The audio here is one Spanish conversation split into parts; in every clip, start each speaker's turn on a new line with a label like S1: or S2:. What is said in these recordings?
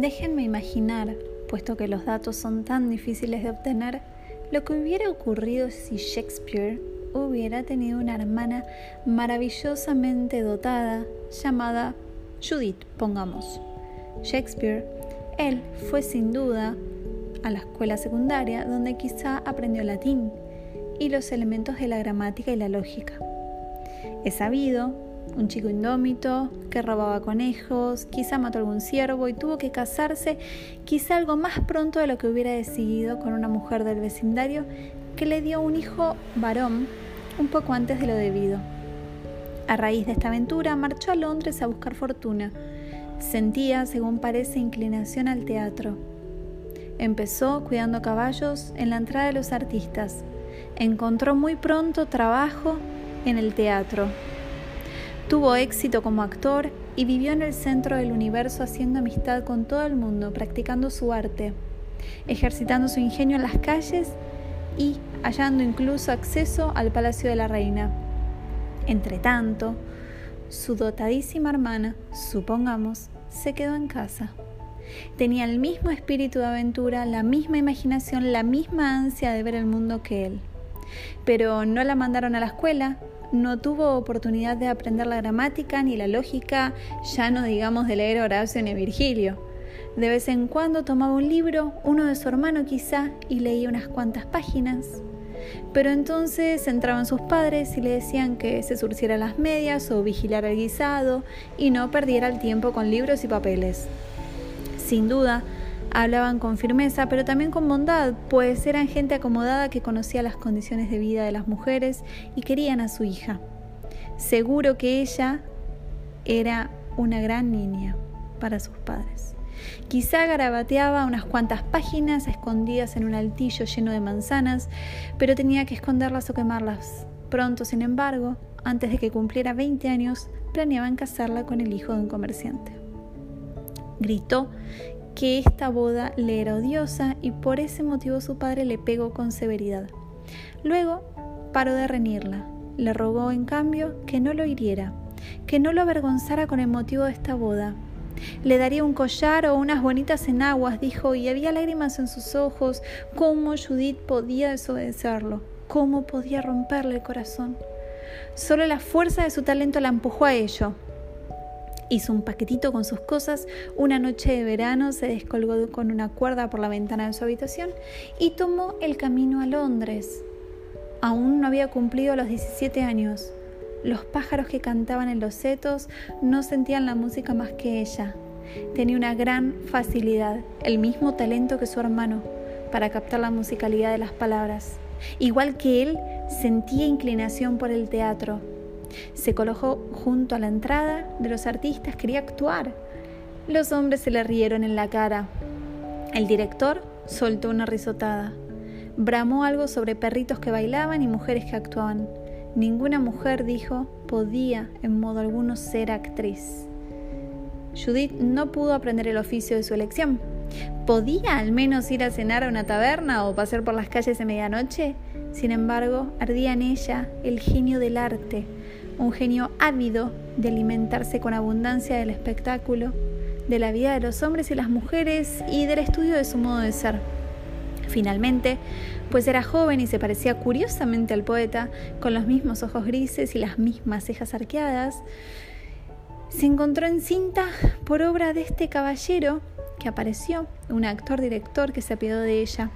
S1: Déjenme imaginar, puesto que los datos son tan difíciles de obtener, lo que hubiera ocurrido si Shakespeare hubiera tenido una hermana maravillosamente dotada llamada Judith, pongamos. Shakespeare, él fue sin duda a la escuela secundaria donde quizá aprendió latín y los elementos de la gramática y la lógica. Es sabido, un chico indómito que robaba conejos, quizá mató algún ciervo y tuvo que casarse quizá algo más pronto de lo que hubiera decidido con una mujer del vecindario que le dio un hijo varón un poco antes de lo debido. A raíz de esta aventura marchó a Londres a buscar fortuna. Sentía, según parece, inclinación al teatro. Empezó cuidando caballos en la entrada de los artistas. Encontró muy pronto trabajo en el teatro. Tuvo éxito como actor y vivió en el centro del universo haciendo amistad con todo el mundo, practicando su arte, ejercitando su ingenio en las calles y hallando incluso acceso al palacio de la reina. Entretanto, su dotadísima hermana, supongamos, se quedó en casa. Tenía el mismo espíritu de aventura, la misma imaginación, la misma ansia de ver el mundo que él. Pero no la mandaron a la escuela, no tuvo oportunidad de aprender la gramática ni la lógica, ya no digamos de leer Horacio ni Virgilio. De vez en cuando tomaba un libro, uno de su hermano quizá, y leía unas cuantas páginas. Pero entonces entraban sus padres y le decían que se surciera las medias o vigilara el guisado y no perdiera el tiempo con libros y papeles. Sin duda, Hablaban con firmeza, pero también con bondad, pues eran gente acomodada que conocía las condiciones de vida de las mujeres y querían a su hija. Seguro que ella era una gran niña para sus padres. Quizá garabateaba unas cuantas páginas escondidas en un altillo lleno de manzanas, pero tenía que esconderlas o quemarlas. Pronto, sin embargo, antes de que cumpliera 20 años, planeaban casarla con el hijo de un comerciante. Gritó que esta boda le era odiosa y por ese motivo su padre le pegó con severidad. Luego paró de reñirla, le rogó en cambio que no lo hiriera, que no lo avergonzara con el motivo de esta boda. Le daría un collar o unas bonitas enaguas, dijo, y había lágrimas en sus ojos. ¿Cómo Judith podía desobedecerlo? ¿Cómo podía romperle el corazón? Solo la fuerza de su talento la empujó a ello. Hizo un paquetito con sus cosas, una noche de verano se descolgó con una cuerda por la ventana de su habitación y tomó el camino a Londres. Aún no había cumplido los 17 años. Los pájaros que cantaban en los setos no sentían la música más que ella. Tenía una gran facilidad, el mismo talento que su hermano, para captar la musicalidad de las palabras. Igual que él, sentía inclinación por el teatro se colocó junto a la entrada de los artistas, quería actuar. Los hombres se le rieron en la cara. El director soltó una risotada. Bramó algo sobre perritos que bailaban y mujeres que actuaban. Ninguna mujer, dijo, podía en modo alguno ser actriz. Judith no pudo aprender el oficio de su elección. ¿Podía al menos ir a cenar a una taberna o pasear por las calles de medianoche? Sin embargo, ardía en ella el genio del arte, un genio ávido de alimentarse con abundancia del espectáculo, de la vida de los hombres y las mujeres y del estudio de su modo de ser. Finalmente, pues era joven y se parecía curiosamente al poeta, con los mismos ojos grises y las mismas cejas arqueadas, se encontró en cinta por obra de este caballero que apareció, un actor-director que se apiadó de ella.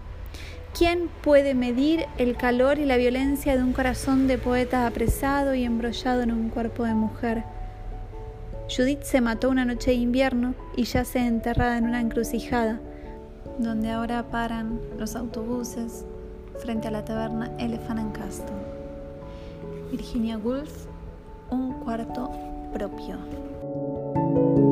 S1: ¿Quién puede medir el calor y la violencia de un corazón de poeta apresado y embrollado en un cuerpo de mujer? Judith se mató una noche de invierno y yace enterrada en una encrucijada, donde ahora paran los autobuses frente a la taberna Elephant and Castle. Virginia Woolf, un cuarto propio.